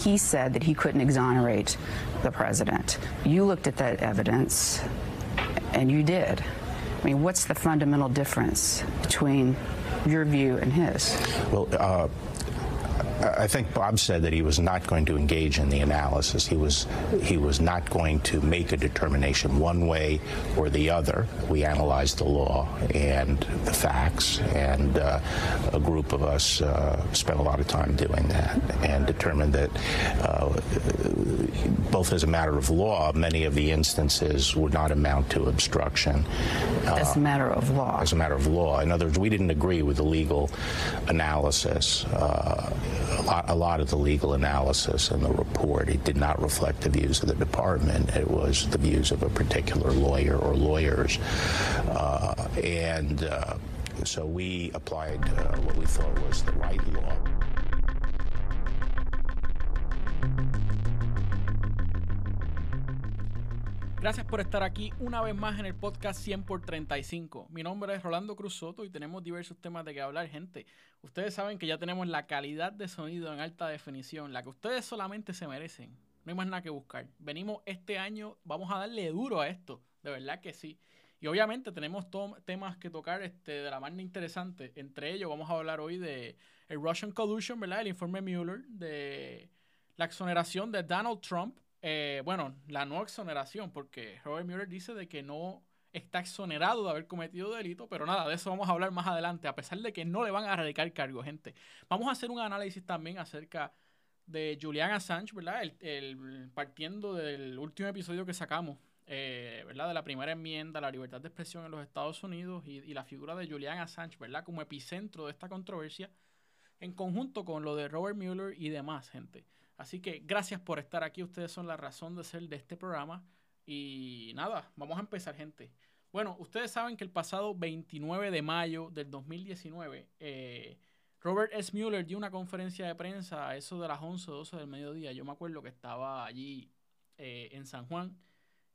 He said that he couldn't exonerate the president. You looked at that evidence, and you did. I mean, what's the fundamental difference between your view and his? Well, uh, I think Bob said that he was not going to engage in the analysis. He was he was not going to make a determination one way or the other. We analyzed the law and the facts, and uh, a group of us uh, spent a lot of time doing that and determined that uh, both as a matter of law, many of the instances would not amount to obstruction. As a matter of law. As a matter of law. In other words, we didn't agree with the legal analysis. A lot, a lot of the legal analysis in the report, it did not reflect the views of the department. It was the views of a particular lawyer or lawyers. Uh, and uh, so we applied uh, what we thought was the right law. Gracias por estar aquí una vez más en el podcast 100 por 35. Mi nombre es Rolando Cruz Soto y tenemos diversos temas de que hablar, gente. Ustedes saben que ya tenemos la calidad de sonido en alta definición, la que ustedes solamente se merecen. No hay más nada que buscar. Venimos este año, vamos a darle duro a esto, de verdad que sí. Y obviamente tenemos temas que tocar este, de la manera interesante. Entre ellos vamos a hablar hoy de el Russian Collusion, ¿verdad? El informe Mueller, de la exoneración de Donald Trump eh, bueno, la no exoneración, porque Robert Mueller dice de que no está exonerado de haber cometido delito, pero nada, de eso vamos a hablar más adelante, a pesar de que no le van a erradicar cargo, gente. Vamos a hacer un análisis también acerca de Julian Assange, ¿verdad? El, partiendo del último episodio que sacamos, eh, ¿verdad? De la primera enmienda, la libertad de expresión en los Estados Unidos y, y la figura de Julian Assange, ¿verdad? Como epicentro de esta controversia, en conjunto con lo de Robert Mueller y demás, gente. Así que gracias por estar aquí. Ustedes son la razón de ser de este programa. Y nada, vamos a empezar, gente. Bueno, ustedes saben que el pasado 29 de mayo del 2019, eh, Robert S. Mueller dio una conferencia de prensa a eso de las 11 o 12 del mediodía. Yo me acuerdo que estaba allí eh, en San Juan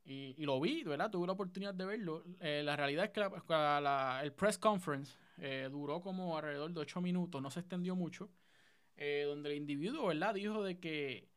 y, lo vi, ¿verdad? Tuve la oportunidad de verlo. Eh, la realidad es que el press conference duró como alrededor de 8 minutos, no se extendió mucho. Eh, donde el individuo, ¿verdad? Dijo de que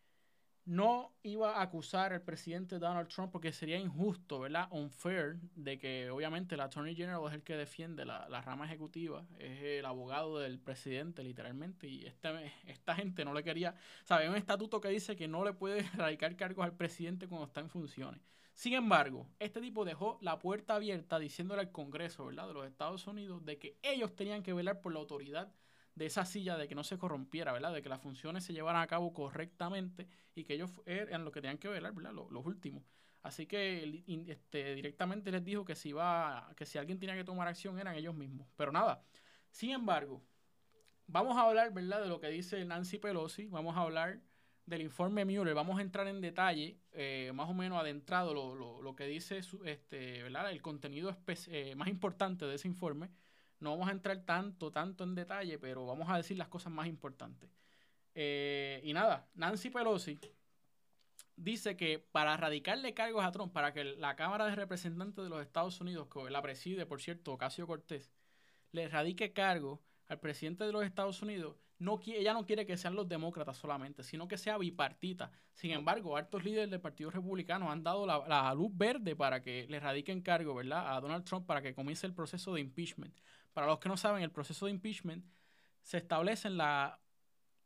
no iba a acusar al presidente Donald Trump porque sería injusto, ¿verdad? Unfair, de que obviamente el Attorney General es el que defiende la, rama ejecutiva, es el abogado del presidente, literalmente, y este, esta gente no le quería, ¿sabe? un estatuto que dice que no le puede erradicar cargos al presidente cuando está en funciones. Sin embargo, este tipo dejó la puerta abierta diciéndole al Congreso, ¿verdad? De los Estados Unidos, de que ellos tenían que velar por la autoridad de esa silla de que no se corrompiera, ¿verdad? De que las funciones se llevaran a cabo correctamente y que ellos eran los que tenían que velar, ¿verdad? Los, últimos. Así que este, directamente les dijo que si, iba, que si alguien tenía que tomar acción eran ellos mismos. Pero nada, sin embargo, vamos a hablar, ¿verdad? De lo que dice Nancy Pelosi, vamos a hablar del informe Mueller, vamos a entrar en detalle, eh, más o menos adentrado, lo, lo, que dice este, ¿verdad? el contenido eh, más importante de ese informe no vamos a entrar tanto, tanto en detalle, pero vamos a decir las cosas más importantes. Eh, y nada, Nancy Pelosi dice que para radicarle cargos a Trump, para que la Cámara de Representantes de los Estados Unidos, que la preside, por cierto, Ocasio Cortés, le radique cargos al presidente de los Estados Unidos, no, ella no quiere que sean los demócratas solamente, sino que sea bipartita. Sin embargo, altos líderes del Partido Republicano han dado la, luz verde para que le radiquen cargo, ¿verdad? A Donald Trump para que comience el proceso de impeachment. Para los que no saben, el proceso de impeachment se establece en la,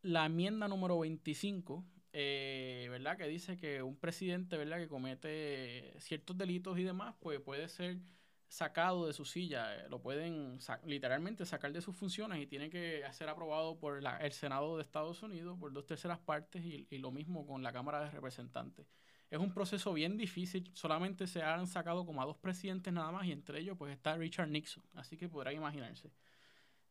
la enmienda número 25, eh, ¿verdad? Que dice que un presidente, ¿verdad? Que comete ciertos delitos y demás, pues puede ser sacado de su silla, eh, lo pueden literalmente sacar de sus funciones y tiene que ser aprobado por el Senado de Estados Unidos por dos terceras partes y, lo mismo con la Cámara de Representantes. Es un proceso bien difícil, solamente se han sacado como a dos presidentes nada más y entre ellos pues está Richard Nixon, así que podrán imaginarse.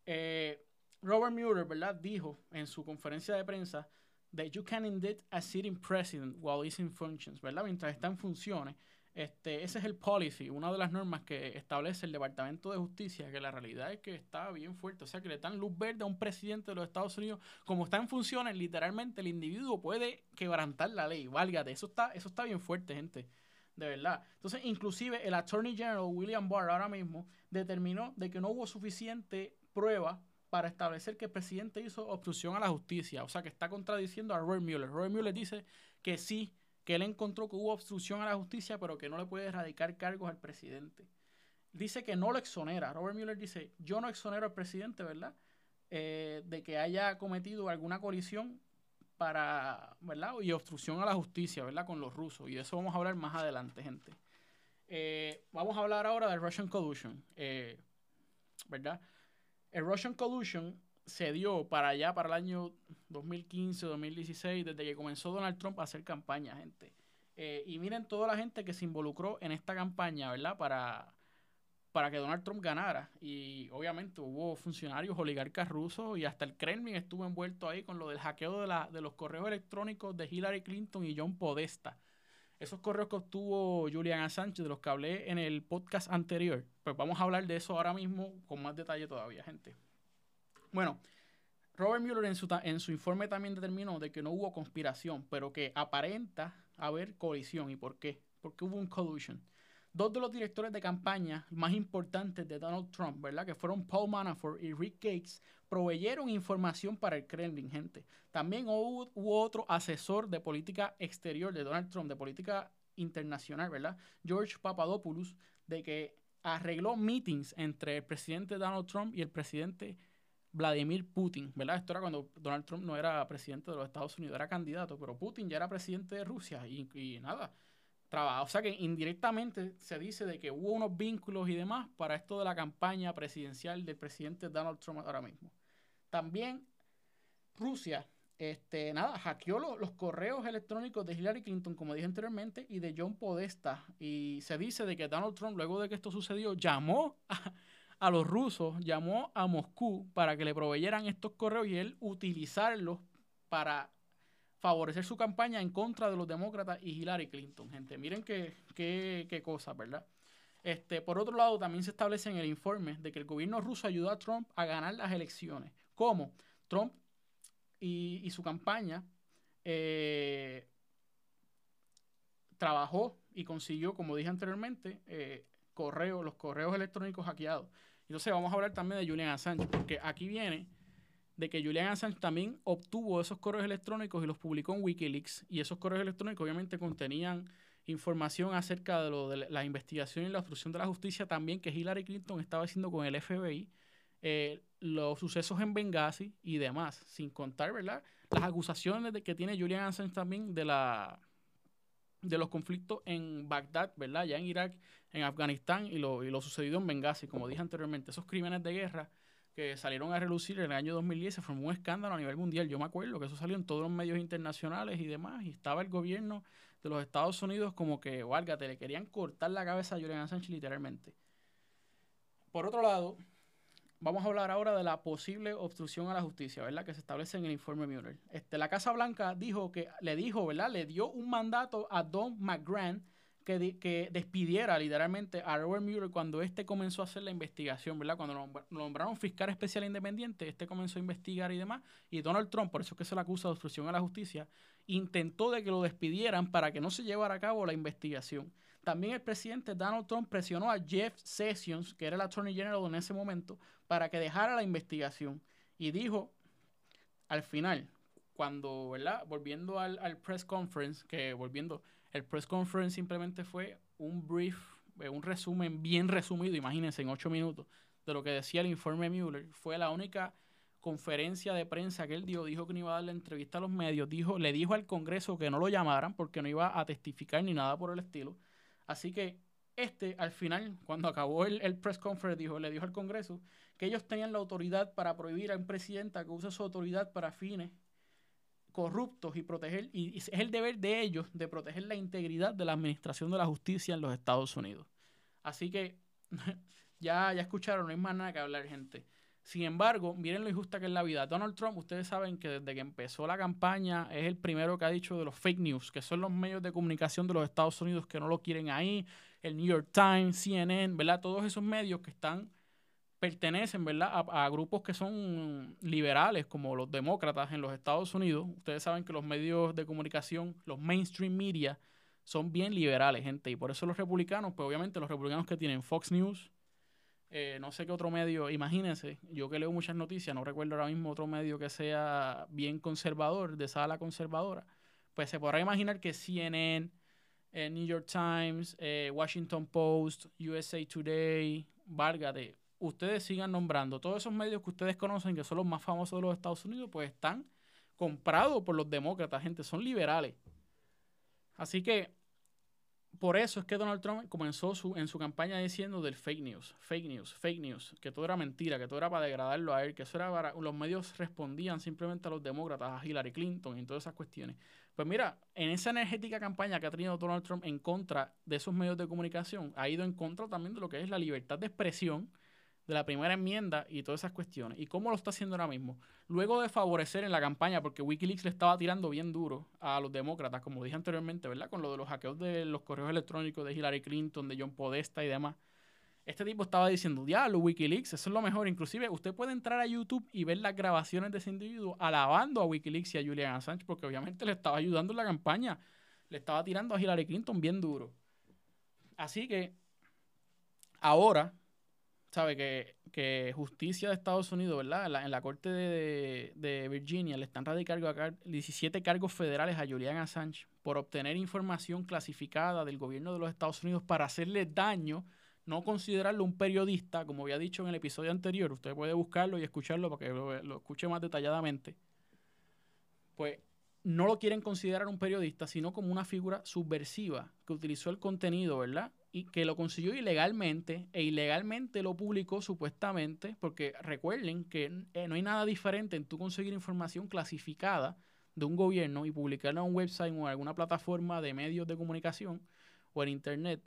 Eh, Robert Mueller, ¿verdad? Dijo en su conferencia de prensa that you can indeed a sitting president while he's in functions, ¿verdad? Mientras está en funciones este, ese es el policy, una de las normas que establece el Departamento de Justicia, que la realidad es que está bien fuerte. O sea, que le dan luz verde a un presidente de los Estados Unidos. Como está en funciones, literalmente el individuo puede quebrantar la ley. Válgate, eso está, eso está bien fuerte, gente. De verdad. Entonces, inclusive el Attorney General William Barr ahora mismo determinó de que no hubo suficiente prueba para establecer que el presidente hizo obstrucción a la justicia, o sea que está contradiciendo a Robert Mueller. Robert Mueller dice que sí, que él encontró que hubo obstrucción a la justicia, pero que no le puede erradicar cargos al presidente. Dice que no lo exonera. Robert Mueller dice, yo no exonero al presidente, ¿verdad? Eh, de que haya cometido alguna colisión para, ¿verdad? Y obstrucción a la justicia, ¿verdad? Con los rusos. Y de eso vamos a hablar más adelante, gente. Eh, vamos a hablar ahora del Russian Collusion, eh, ¿verdad? El Russian Collusion se dio para allá, para el año 2015, 2016, desde que comenzó Donald Trump a hacer campaña, gente. Eh, y miren toda la gente que se involucró en esta campaña, ¿verdad? Para, para que Donald Trump ganara. Y obviamente hubo funcionarios, oligarcas rusos y hasta el Kremlin estuvo envuelto ahí con lo del hackeo de, la, de los correos electrónicos de Hillary Clinton y John Podesta. Esos correos que obtuvo Julian Assange, de los que hablé en el podcast anterior, pues vamos a hablar de eso ahora mismo con más detalle todavía, gente. Bueno, Robert Mueller en su, en su informe también determinó de que no hubo conspiración, pero que aparenta haber colisión. ¿Y por qué? Porque hubo un collusion. Dos de los directores de campaña más importantes de Donald Trump, ¿verdad? Que fueron Paul Manafort y Rick Gates, proveyeron información para el Kremlin, gente. También hubo, otro asesor de política exterior de Donald Trump, de política internacional, ¿verdad? George Papadopoulos, de que arregló meetings entre el presidente Donald Trump y el presidente Vladimir Putin, ¿verdad? Esto era cuando Donald Trump no era presidente de los Estados Unidos, era candidato, pero Putin ya era presidente de Rusia y, nada, trabaja. O sea que indirectamente se dice de que hubo unos vínculos y demás para esto de la campaña presidencial del presidente Donald Trump ahora mismo. También Rusia, este, nada, hackeó los correos electrónicos de Hillary Clinton, como dije anteriormente, y de John Podesta. Y se dice de que Donald Trump, luego de que esto sucedió, llamó a, los rusos, llamó a Moscú para que le proveyeran estos correos y él utilizarlos para favorecer su campaña en contra de los demócratas y Hillary Clinton, gente. Miren qué, qué, qué cosa, ¿verdad? Este, por otro lado, también se establece en el informe de que el gobierno ruso ayudó a Trump a ganar las elecciones cómo Trump y, su campaña eh, trabajó y consiguió, como dije anteriormente, eh, los correos electrónicos hackeados. Entonces vamos a hablar también de Julian Assange, porque aquí viene de que Julian Assange también obtuvo esos correos electrónicos y los publicó en Wikileaks. Y esos correos electrónicos obviamente contenían información acerca de, la investigación y la obstrucción de la justicia también que Hillary Clinton estaba haciendo con el FBI eh, los sucesos en Benghazi y demás, sin contar, ¿verdad? Las acusaciones de que tiene Julian Assange también de la de los conflictos en Bagdad, ¿verdad? Ya en Irak, en Afganistán y lo, y lo sucedido en Benghazi, como dije anteriormente, esos crímenes de guerra que salieron a relucir en el año 2010, se formó un escándalo a nivel mundial. Yo me acuerdo que eso salió en todos los medios internacionales y demás, y estaba el gobierno de los Estados Unidos como que, válgate, le querían cortar la cabeza a Julian Assange literalmente. Por otro lado, Vamos a hablar ahora de la posible obstrucción a la justicia, ¿verdad? Que se establece en el informe Mueller. Este, la Casa Blanca dijo que le dijo, ¿verdad? Le dio un mandato a Don McGrant que, que despidiera literalmente a Robert Mueller cuando este comenzó a hacer la investigación, ¿verdad? Cuando lo nombraron fiscal especial independiente, este comenzó a investigar y demás. Y Donald Trump, por eso es que se le acusa de obstrucción a la justicia, intentó de que lo despidieran para que no se llevara a cabo la investigación. También el presidente Donald Trump presionó a Jeff Sessions, que era el Attorney General en ese momento, para que dejara la investigación. Y dijo al final, cuando, ¿verdad? Volviendo al, al press conference, que volviendo, el press conference simplemente fue un brief, eh, un resumen bien resumido, imagínense, en ocho minutos, de lo que decía el informe Mueller. Fue la única conferencia de prensa que él dio, dijo que no iba a dar la entrevista a los medios, dijo, le dijo al Congreso que no lo llamaran porque no iba a testificar ni nada por el estilo. Así que este, al final, cuando acabó el, el, press conference, dijo, le dijo al Congreso que ellos tenían la autoridad para prohibir a un presidente que use su autoridad para fines corruptos y proteger, y es el deber de ellos de proteger la integridad de la administración de la justicia en los Estados Unidos. Así que ya, ya escucharon, no hay más nada que hablar, gente. Sin embargo, miren lo injusta que es la vida. Donald Trump, ustedes saben que desde que empezó la campaña es el primero que ha dicho de los fake news, que son los medios de comunicación de los Estados Unidos que no lo quieren ahí, el New York Times, CNN, ¿verdad? Todos esos medios que están pertenecen, ¿verdad? A, a, grupos que son liberales, como los demócratas en los Estados Unidos. Ustedes saben que los medios de comunicación, los mainstream media, son bien liberales, gente. Y por eso los republicanos, pues obviamente los republicanos que tienen Fox News, Eh, no sé qué otro medio, imagínense, yo que leo muchas noticias, no recuerdo ahora mismo otro medio que sea bien conservador, de sala conservadora, pues se podrá imaginar que CNN, eh, New York Times, eh, Washington Post, USA Today, Vargate, ustedes sigan nombrando todos esos medios que ustedes conocen, que son los más famosos de los Estados Unidos, pues están comprados por los demócratas, gente, son liberales. Así que por eso es que Donald Trump comenzó su, en su campaña diciendo del fake news, fake news, fake news, que todo era mentira, que todo era para degradarlo a él, que eso era para... Los medios respondían simplemente a los demócratas, a Hillary Clinton y todas esas cuestiones. Pues mira, en esa energética campaña que ha tenido Donald Trump en contra de esos medios de comunicación, ha ido en contra también de lo que es la libertad de expresión, de la primera enmienda y todas esas cuestiones. ¿Y cómo lo está haciendo ahora mismo? Luego de favorecer en la campaña, porque Wikileaks le estaba tirando bien duro a los demócratas, como dije anteriormente, ¿verdad? Con lo de los hackeos de los correos electrónicos de Hillary Clinton, de John Podesta y demás. Este tipo estaba diciendo, diablo, Wikileaks, eso es lo mejor. Inclusive, usted puede entrar a YouTube y ver las grabaciones de ese individuo alabando a Wikileaks y a Julian Assange, porque obviamente le estaba ayudando en la campaña. Le estaba tirando a Hillary Clinton bien duro. Así que, ahora, sabe que, justicia de Estados Unidos, ¿verdad? En la, corte de, Virginia le están radicando 17 cargos federales a Julian Assange por obtener información clasificada del gobierno de los Estados Unidos para hacerle daño, no considerarlo un periodista, como había dicho en el episodio anterior. Usted puede buscarlo y escucharlo para que lo, lo escuche más detalladamente. Pues no lo quieren considerar un periodista, sino como una figura subversiva que utilizó el contenido, ¿verdad? Y que lo consiguió ilegalmente e ilegalmente lo publicó supuestamente, porque recuerden que eh, no hay nada diferente en tú conseguir información clasificada de un gobierno y publicarla en un website o en alguna plataforma de medios de comunicación o en internet.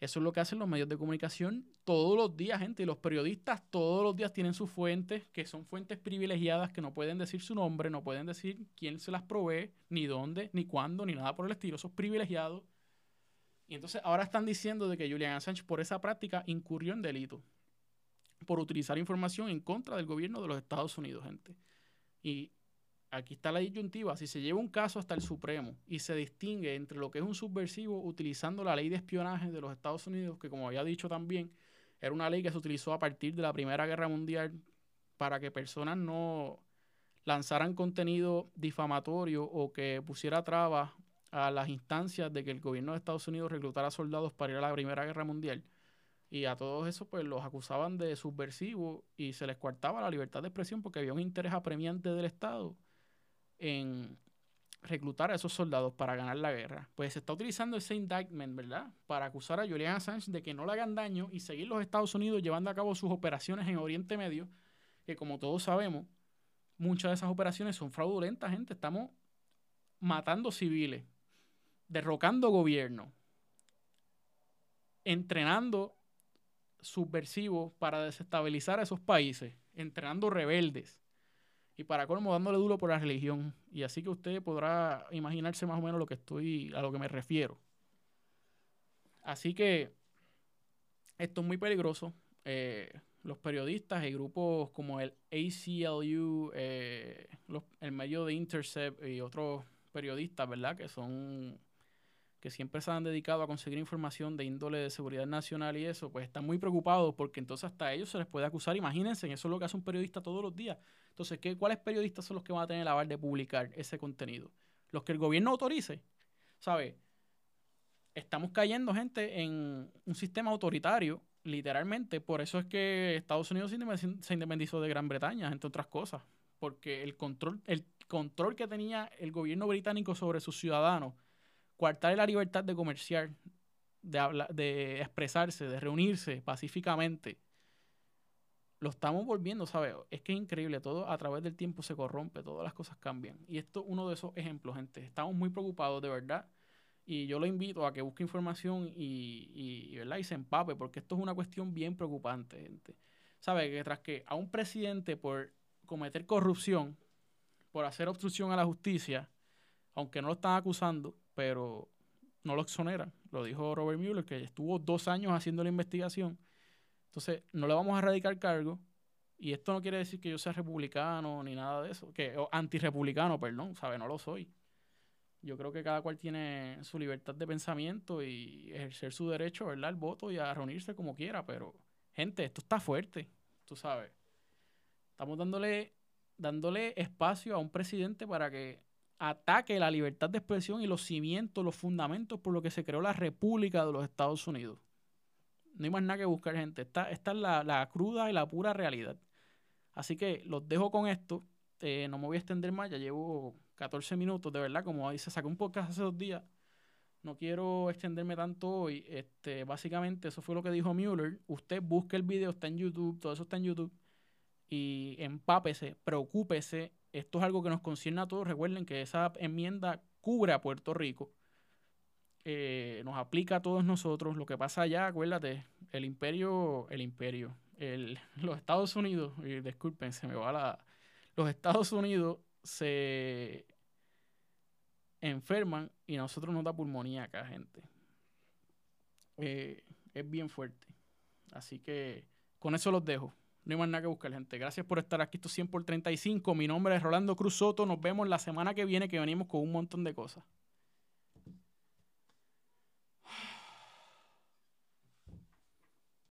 Eso es lo que hacen los medios de comunicación todos los días, gente. Y los periodistas todos los días tienen sus fuentes, que son fuentes privilegiadas, que no pueden decir su nombre, no pueden decir quién se las provee, ni dónde, ni cuándo, ni nada por el estilo. Esos privilegiados y entonces ahora están diciendo de que Julian Assange por esa práctica incurrió en delito por utilizar información en contra del gobierno de los Estados Unidos, gente. Y aquí está la disyuntiva. Si se lleva un caso hasta el Supremo y se distingue entre lo que es un subversivo utilizando la ley de espionaje de los Estados Unidos, que como había dicho también, era una ley que se utilizó a partir de la Primera Guerra Mundial para que personas no lanzaran contenido difamatorio o que pusiera trabas a las instancias de que el gobierno de Estados Unidos reclutara soldados para ir a la Primera Guerra Mundial. Y a todos esos pues los acusaban de subversivos y se les coartaba la libertad de expresión porque había un interés apremiante del Estado en reclutar a esos soldados para ganar la guerra. Pues se está utilizando ese indictment, ¿verdad? Para acusar a Julian Assange de que no le hagan daño y seguir los Estados Unidos llevando a cabo sus operaciones en Oriente Medio, que como todos sabemos, muchas de esas operaciones son fraudulentas, gente. Estamos matando civiles, derrocando gobierno, entrenando subversivos para desestabilizar a esos países, entrenando rebeldes y para colmo dándole duro por la religión. Y así que usted podrá imaginarse más o menos lo que estoy, a lo que me refiero. Así que esto es muy peligroso. Eh, los periodistas y grupos como el ACLU, eh, el medio de Intercept y otros periodistas, ¿verdad? Que son que siempre se han dedicado a conseguir información de índole de seguridad nacional y eso, pues están muy preocupados porque entonces hasta ellos se les puede acusar. Imagínense, eso es lo que hace un periodista todos los días. Entonces, ¿qué, ¿cuáles periodistas son los que van a tener la de publicar ese contenido? Los que el gobierno autorice. ¿Sabe? Estamos cayendo, gente, en un sistema autoritario, literalmente. Por eso es que Estados Unidos se independizó de Gran Bretaña, entre otras cosas. Porque el control, el control que tenía el gobierno británico sobre sus ciudadanos coartar la libertad de comerciar, de, de expresarse, de reunirse pacíficamente, lo estamos volviendo, ¿sabes? Es que es increíble, todo a través del tiempo se corrompe, todas las cosas cambian. Y esto es uno de esos ejemplos, gente. Estamos muy preocupados, de verdad. Y yo lo invito a que busque información y, y, ¿verdad? y se empape, porque esto es una cuestión bien preocupante, gente. ¿Sabe? Que tras que a un presidente por cometer corrupción, por hacer obstrucción a la justicia, aunque no lo están acusando, pero no lo exoneran. Lo dijo Robert Mueller, que estuvo dos años haciendo la investigación. Entonces, no le vamos a radicar cargo. Y esto no quiere decir que yo sea republicano ni nada de eso. Que, o antirrepublicano, perdón, ¿sabe? No lo soy. Yo creo que cada cual tiene su libertad de pensamiento y ejercer su derecho, ¿verdad? Al voto y a reunirse como quiera, pero gente, esto está fuerte, tú sabes. Estamos dándole, dándole espacio a un presidente para que ataque la libertad de expresión y los cimientos, los fundamentos por lo que se creó la República de los Estados Unidos. No hay más nada que buscar, gente. Esta, es la, la cruda y la pura realidad. Así que los dejo con esto. Eh, no me voy a extender más, ya llevo 14 minutos, de verdad, como se sacó un podcast hace dos días. No quiero extenderme tanto hoy. Este, básicamente, eso fue lo que dijo Mueller. Usted busque el video, está en YouTube, todo eso está en YouTube. Y empápese, preocúpese. Esto es algo que nos concierne a todos. Recuerden que esa enmienda cubre a Puerto Rico. Eh, nos aplica a todos nosotros. Lo que pasa allá, acuérdate, el imperio, el imperio, el, los Estados Unidos, y disculpen, se me va la... Los Estados Unidos se enferman y a nosotros nos da pulmonía acá, gente. Eh, es bien fuerte. Así que con eso los dejo. No hay más nada que buscar, gente. Gracias por estar aquí. Esto 100 por 35. Mi nombre es Rolando Cruz Soto. Nos vemos la semana que viene que venimos con un montón de cosas.